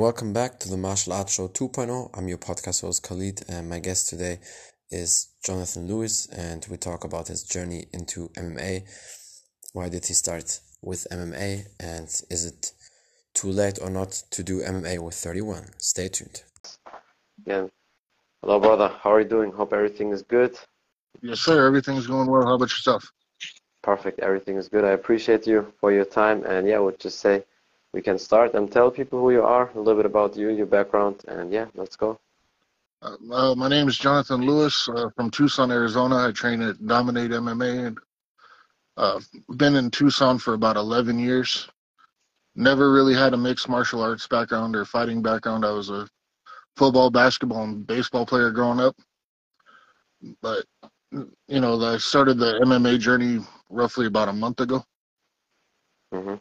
Welcome back to the Martial Arts Show 2.0. I'm your podcast host Khalid, and my guest today is Jonathan Lewis, and we talk about his journey into MMA. Why did he start with MMA, and is it too late or not to do MMA with 31? Stay tuned. Yeah. Hello, brother. How are you doing? Hope everything is good. Yes, sir. Everything's going well. How about yourself? Perfect. Everything is good. I appreciate you for your time. And yeah, we'll just say we can start and tell people who you are, a little bit about you, your background, and yeah, let's go. Uh, uh, my name is Jonathan Lewis uh, from Tucson, Arizona. I train at Dominate MMA and uh, been in Tucson for about 11 years. Never really had a mixed martial arts background or fighting background. I was a football, basketball, and baseball player growing up. But, you know, I started the MMA journey roughly about a month ago. Mm-hmm.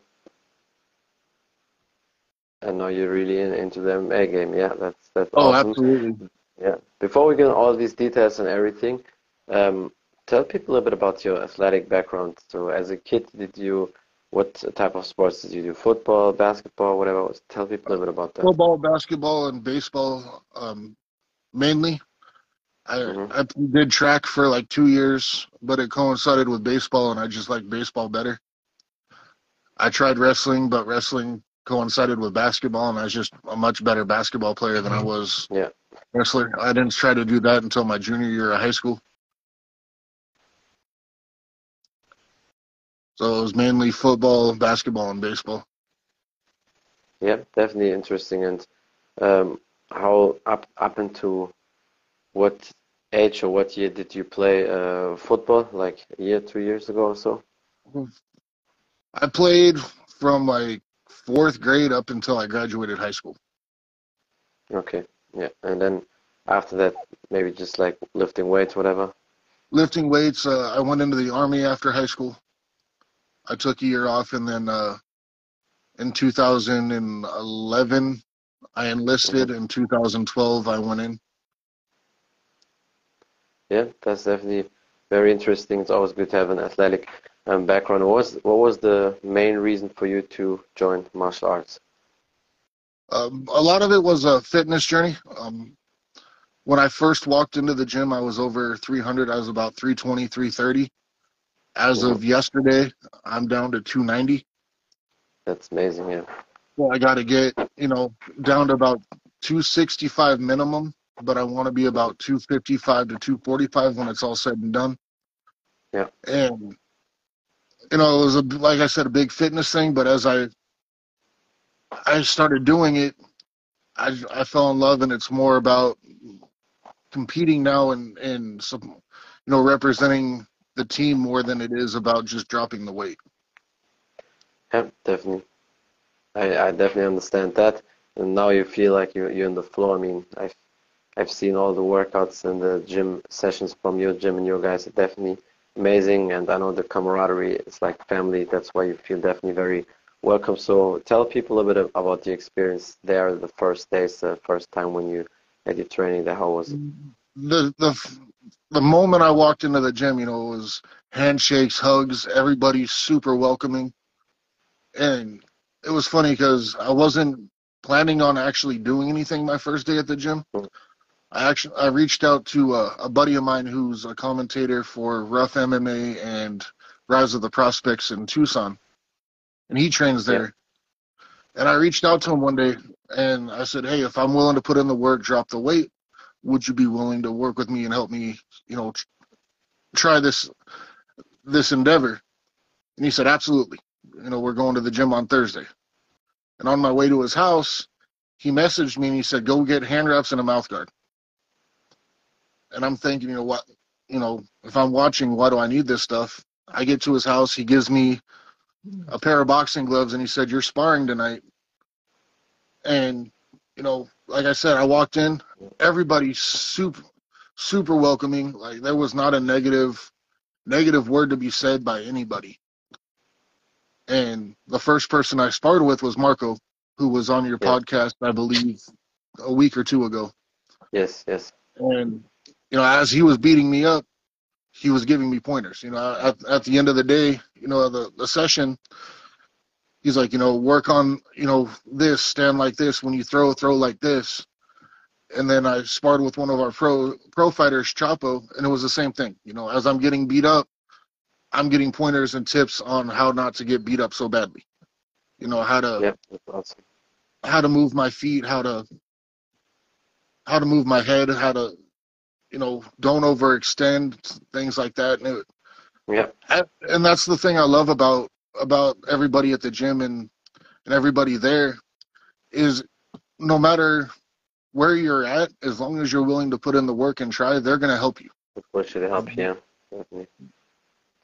And now you're really in, into the MMA game. Yeah, that's that's Oh, awesome. absolutely. Yeah. Before we get into all these details and everything, um, tell people a little bit about your athletic background. So, as a kid, did you what type of sports did you do? Football, basketball, whatever. Tell people a little bit about that. Football, basketball, and baseball um, mainly. I, Mhm. I did track for like two years, but it coincided with baseball, and I just like baseball better. I tried wrestling, but wrestling coincided with basketball, and I was just a much better basketball player than I was Yeah. wrestler. I didn't try to do that until my junior year of high school. So it was mainly football, basketball, and baseball. Yeah, definitely interesting. And um, how up up into what age or what year did you play uh, football? Like a year, two years ago or so? I played from like fourth grade up until I graduated high school. Okay, yeah. And then after that, maybe just like lifting weights, whatever. lifting weights. Uh, I went into the army after high school. I took a year off, and then uh, in 2011, I enlisted. In 2012, I went in. Yeah, that's definitely very interesting. It's always good to have an athletic um, background. What was what was the main reason for you to join martial arts? Um, a lot of it was a fitness journey. Um, when I first walked into the gym, I was over 300. I was about 320, 330. As of yesterday, I'm down to 290. That's amazing. Yeah. Well, I got to get, you know, down to about 265 minimum, but I want to be about 255 to 245 when it's all said and done. Yeah. And, you know, it was, a, like I said, a big fitness thing, but as I, I started doing it, I, I fell in love and it's more about competing now and, and some, you know, representing the team more than it is about just dropping the weight. Yeah, definitely. I, I definitely understand that. And now you feel like you're you're in the flow. I mean, I've I've seen all the workouts and the gym sessions from your gym and your guys definitely amazing. And I know the camaraderie is like family. That's why you feel definitely very welcome. So tell people a bit of- about the experience there, the first days, the first time when you had your training there. How was it? the the the moment I walked into the gym, you know, it was handshakes, hugs, everybody's super welcoming, and it was funny because I wasn't planning on actually doing anything my first day at the gym. Mm. I actually I reached out to a, a buddy of mine who's a commentator for Rough MMA and Rise of the Prospects in Tucson, and he trains there. And I reached out to him one day and I said, "Hey, if I'm willing to put in the work, drop the weight, would you be willing to work with me and help me, you know, try this this endeavor?" And he said, "Absolutely. You know, we're going to the gym on Thursday." And on my way to his house, he messaged me and he said, "Go get hand wraps and a mouth guard." And I'm thinking, you know what, you know, if I'm watching, why do I need this stuff? I get to his house, he gives me a pair of boxing gloves and he said, "You're sparring tonight." And you know, like I said, I walked in, everybody super super welcoming. Like there was not a negative negative word to be said by anybody. And the first person I sparred with was Marco, who was on your Yeah. podcast, I believe, a week or two ago. Yes, yes. And you know, as he was beating me up, he was giving me pointers. You know, at, at the end of the day, you know, the, the session, he's like, you know, work on, you know, this, stand like this. When you throw, throw like this. And then I sparred with one of our pro pro fighters, Chapo, and it was the same thing. You know, as I'm getting beat up, I'm getting pointers and tips on how not to get beat up so badly. You know, how to that's awesome. how to move my feet, how to how to move my head, how to you know, don't overextend, things like that. And it, Yeah, and that's the thing I love about about everybody at the gym and and everybody there is no matter where you're at, as long as you're willing to put in the work and try, they're gonna help you. of course it'll help. Yeah, definitely.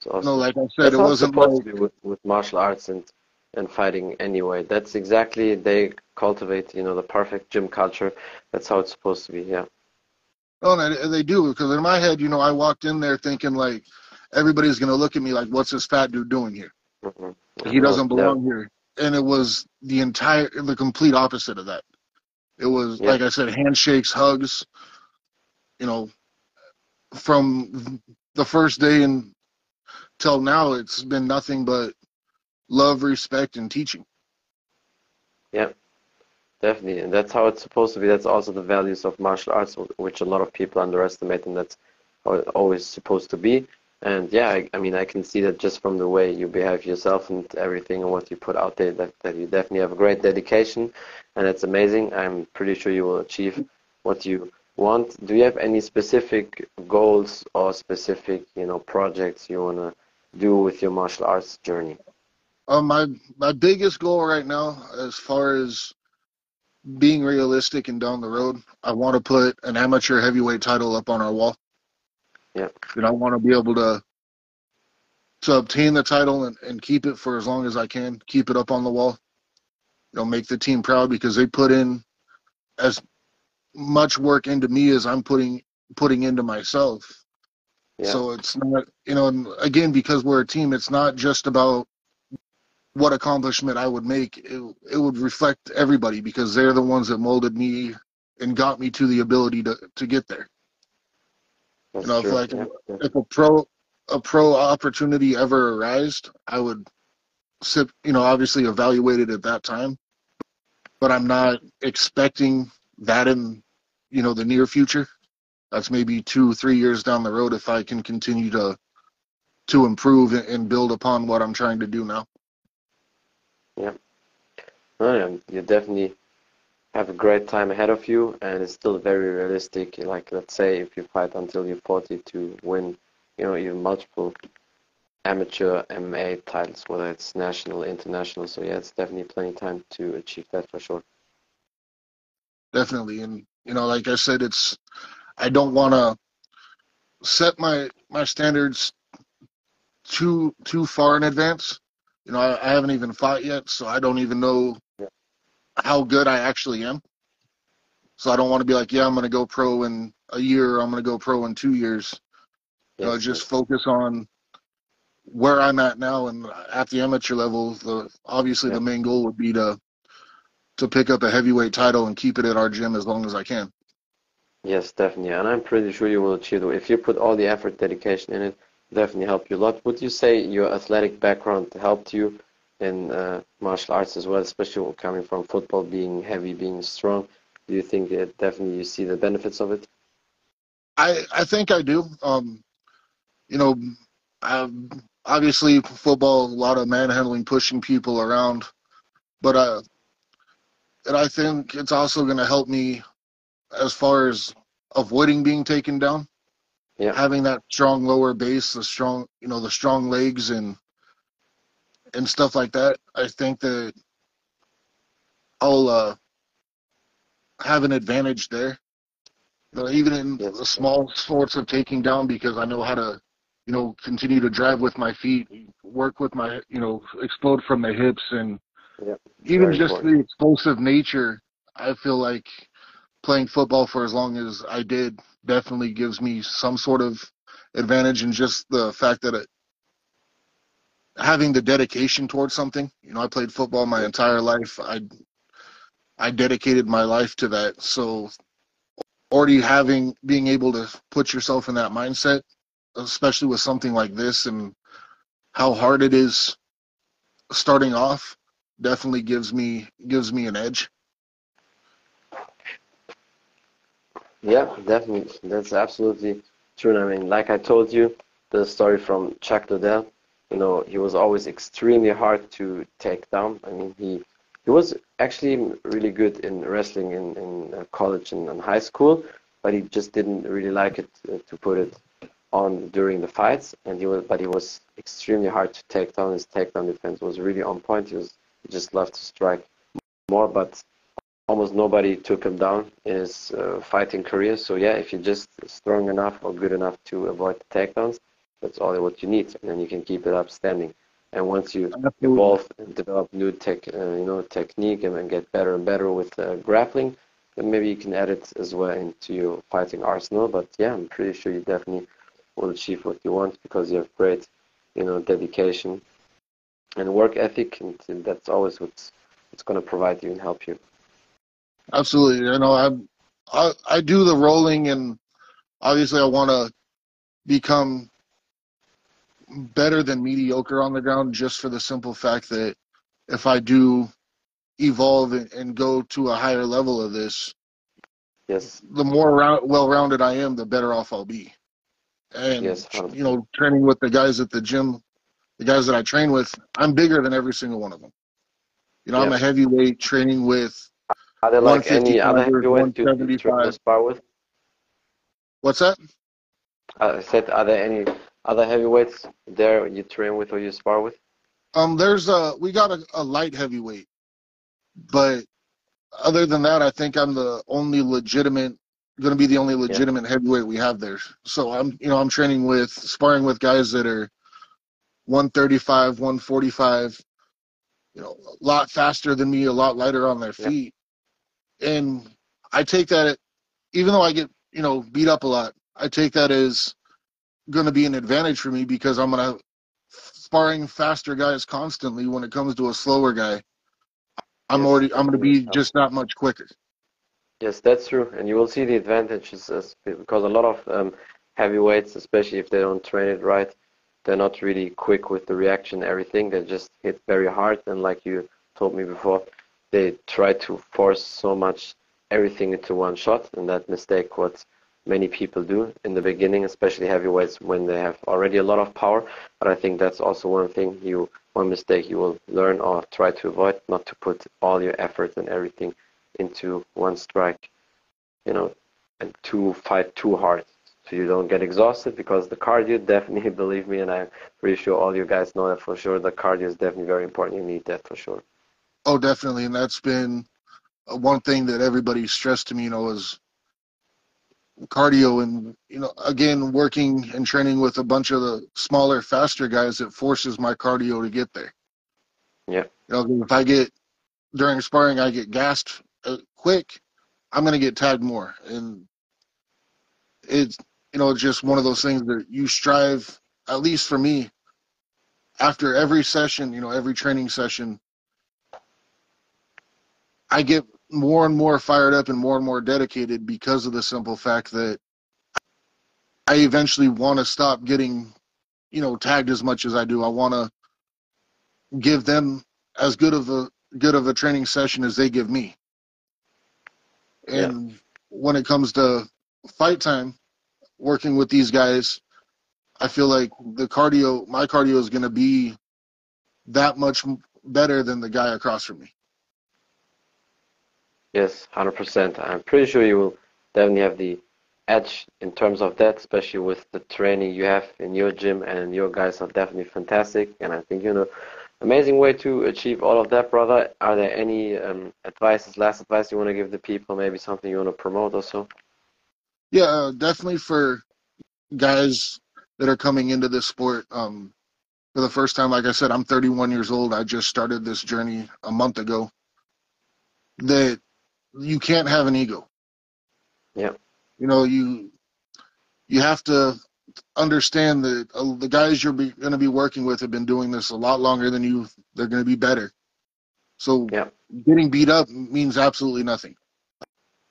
Awesome. No, like I said, That's it wasn't supposed like to be with, with martial arts and and fighting anyway. That's exactly they cultivate, you know, the perfect gym culture. That's how it's supposed to be. Yeah. Oh, and they, do because in my head, you know, I walked in there thinking like everybody's gonna look at me like, what's this fat dude doing here? hmm He doesn't belong here. And it was the entire, the complete opposite of that. It was, Yeah. like I said, handshakes, hugs. You know, from the first day and till now, it's been nothing but love, respect, and teaching. Definitely, and that's how it's supposed to be. That's also the values of martial arts, which a lot of people underestimate, and that's how it's always supposed to be. And yeah, I, I mean, I can see that just from the way you behave yourself and everything and what you put out there, that, that you definitely have a great dedication, and it's amazing. I'm pretty sure you will achieve what you want. Do you have any specific goals or specific, you know, projects you want to do with your martial arts journey? Um, my my biggest goal right now, as far as being realistic and down the road, I want to put an amateur heavyweight title up on our wall. Yeah. And I want to be able to to obtain the title and, and keep it for as long as I can. Keep it up on the wall. You know, make the team proud because they put in as much work into me as I'm putting putting into myself. Yeah. So it's not, you know, and again, because we're a team, it's not just about what accomplishment I would make. It, it would reflect everybody because they're the ones that molded me and got me to the ability to, to get there. That's you know, if like- Yeah. If a pro a pro opportunity ever arised, I would sit, you know, obviously evaluate it at that time. But I'm not expecting that in, you know, the near future. That's maybe two, three years down the road if I can continue to to improve and build upon what I'm trying to do now. Oh, yeah, you definitely have a great time ahead of you, and it's still very realistic. Like, let's say if you fight until you're 40 to win, you know, even multiple amateur MMA titles, whether it's national, international. So yeah, it's definitely plenty of time to achieve that for sure. definitely and you know like i said it's i don't want to set my my standards too too far in advance you know I, I haven't even fought yet so i don't even know Yeah. how good i actually am so i don't want to be like yeah i'm going to go pro in a year or i'm going to go pro in two years you know just focus on where i'm at now and at the amateur level the obviously Yeah. the main goal would be to to pick up a heavyweight title and keep it at our gym as long as i can Yes, definitely. And I'm pretty sure you will achieve it. If you put all the effort, dedication in it, definitely help you a lot. Would you say your athletic background helped you in uh, martial arts as well, especially coming from football, being heavy, being strong? Do you think that definitely you see the benefits of it? I I think I do. Um, you know, i obviously football, a lot of manhandling, pushing people around, but uh, and I think it's also going to help me as far as avoiding being taken down. Yeah. Having that strong lower base, the strong, you know, the strong legs and and stuff like that. I think that I'll uh, have an advantage there. Know, even in Yes. the small sorts of taking down because I know how to, you know, continue to drive with my feet, work with my, you know, explode from the hips and Yeah, even very just important. the explosive nature. I feel like playing football for as long as I did definitely gives me some sort of advantage and just the fact that it, having the dedication towards something. You know, I played football my entire life. I I dedicated my life to that. So already having being able to put yourself in that mindset, especially with something like this and how hard it is starting off, definitely gives me gives me an edge. Yeah, definitely. That's absolutely true. I mean, like I told you, the story from Chuck Liddell, you know, he was always extremely hard to take down. I mean, he he was actually really good in wrestling in, in uh, college and, and high school, but he just didn't really like it uh, to put it on during the fights. And he was, but he was extremely hard to take down. His takedown defense was really on point. He was he just loved to strike more, but almost nobody took him down in his uh, fighting career. So yeah, if you're just strong enough or good enough to avoid the takedowns, that's all what you need, and then you can keep it up standing. And once you evolve and develop new tech, uh, you know, technique and, and get better and better with uh, grappling, then maybe you can add it as well into your fighting arsenal. But yeah, I'm pretty sure you definitely will achieve what you want because you have great, you know, dedication and work ethic, and, and that's always what's what's going to provide you and help you. Absolutely, you know, I'm, I, I do the rolling, and obviously, I want to become better than mediocre on the ground just for the simple fact that if I do evolve and go to a higher level of this, yes, the more round, well-rounded I am, the better off I'll be. And yes, you know, training with the guys at the gym, the guys that I train with, I'm bigger than every single one of them. You know, I'm a heavyweight training with. Are there like any other heavyweights you train spar with? What's that? I said, are there any other heavyweights there you train with or you spar with? Um, there's a we got a, a light heavyweight, but other than that, I think I'm the only legitimate going to be the only legitimate yeah. heavyweight we have there. So I'm you know I'm training with sparring with guys that are 135, 145, you know, a lot faster than me, a lot lighter on their feet. And I take that even though I get you know beat up a lot, I take that as going to be an advantage for me because I'm going to sparring faster guys constantly when it comes to a slower guy. I'm yes, already I'm going to be just that much quicker. Yes, that's true, and you will see the advantages because a lot of um, heavyweights, especially if they don't train it right, they're not really quick with the reaction. Everything they just hit very hard, and like you told me before, they try to force so much everything into one shot, and that mistake what many people do in the beginning, especially heavyweights when they have already a lot of power. But I think that's also one thing you, one mistake you will learn or try to avoid, not to put all your effort and everything into one strike, you know, and to fight too hard. So you don't get exhausted because the cardio definitely, believe me, and I'm pretty sure all you guys know that for sure. The cardio is definitely very important. You need that for sure. Oh, definitely, and that's been one thing that everybody stressed to me. You know, is cardio and you know again working and training with a bunch of the smaller faster guys it forces my cardio to get there yeah you know if i get during sparring i get gassed uh, quick i'm going to get tagged more and it's you know it's just one of those things that you strive at least for me after every session you know every training session i get more and more fired up and more and more dedicated because of the simple fact that I eventually want to stop getting, you know, tagged as much as I do. I want to give them as good of a good of a training session as they give me. And yeah. when it comes to fight time, working with these guys, I feel like the cardio, my cardio is going to be that much better than the guy across from me. Yes, 100%. I'm pretty sure you will definitely have the edge in terms of that, especially with the training you have in your gym, and your guys are definitely fantastic. And I think you know, amazing way to achieve all of that, brother. Are there any um, advices, last advice you want to give the people? Maybe something you want to promote also? Yeah, uh, definitely for guys that are coming into this sport. Um, for the first time, like I said, I'm 31 years old. I just started this journey a month ago. That you can't have an ego. Yeah. You know, you you have to understand that uh, the guys you're going to be working with have been doing this a lot longer than you. They're going to be better. So yeah. getting beat up means absolutely nothing.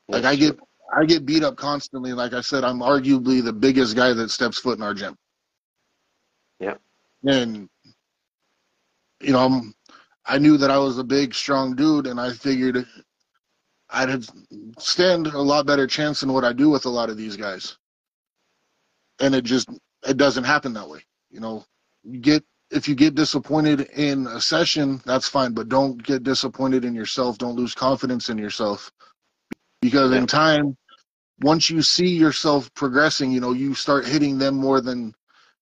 Like I get I get beat up constantly. Like I said, I'm arguably the biggest guy that steps foot in our gym. Yeah. And you know, I'm I knew that I was a big, strong dude, and I figured I'd stand a lot better chance than what I do with a lot of these guys. And it just it doesn't happen that way. You know, you get if you get disappointed in a session, that's fine, but don't get disappointed in yourself. Don't lose confidence in yourself. Because in time, once you see yourself progressing, you know, you start hitting them more than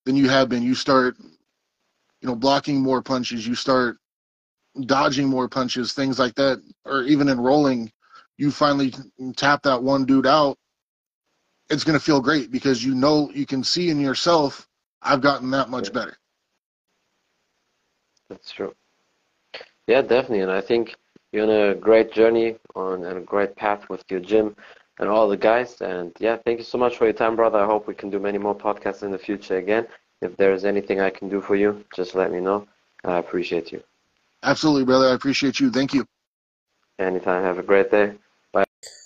than you have been. You start, you know, blocking more punches. You start dodging more punches, things like that, or even in rolling, you finally tap that one dude out. It's going to feel great because you know you can see in yourself, I've gotten that much yeah. better. That's true. Yeah, definitely, and I think you're on a great journey on and a great path with your gym and all the guys. And yeah, thank you so much for your time, brother. I hope we can do many more podcasts in the future again. If there's anything I can do for you, just let me know. I appreciate you. Absolutely, brother. I appreciate you. Thank you. Anytime. Have a great day.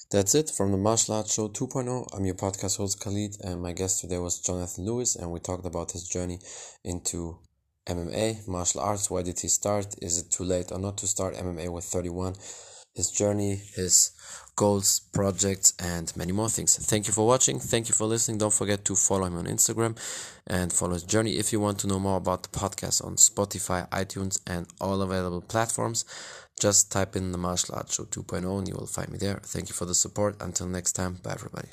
That's it from the Martial Arts Show 2.0. I'm your podcast host Khalid, and my guest today was Jonathan Lewis, and we talked about his journey into MMA, martial arts. Why did he start? Is it too late or not to start MMA with 31? His journey, his goals, projects, and many more things. Thank you for watching. Thank you for listening. Don't forget to follow him on Instagram and follow his journey. If you want to know more about the podcast on Spotify, iTunes, and all available platforms, just type in the martial arts show 2.0 and you will find me there. Thank you for the support. Until next time, bye everybody.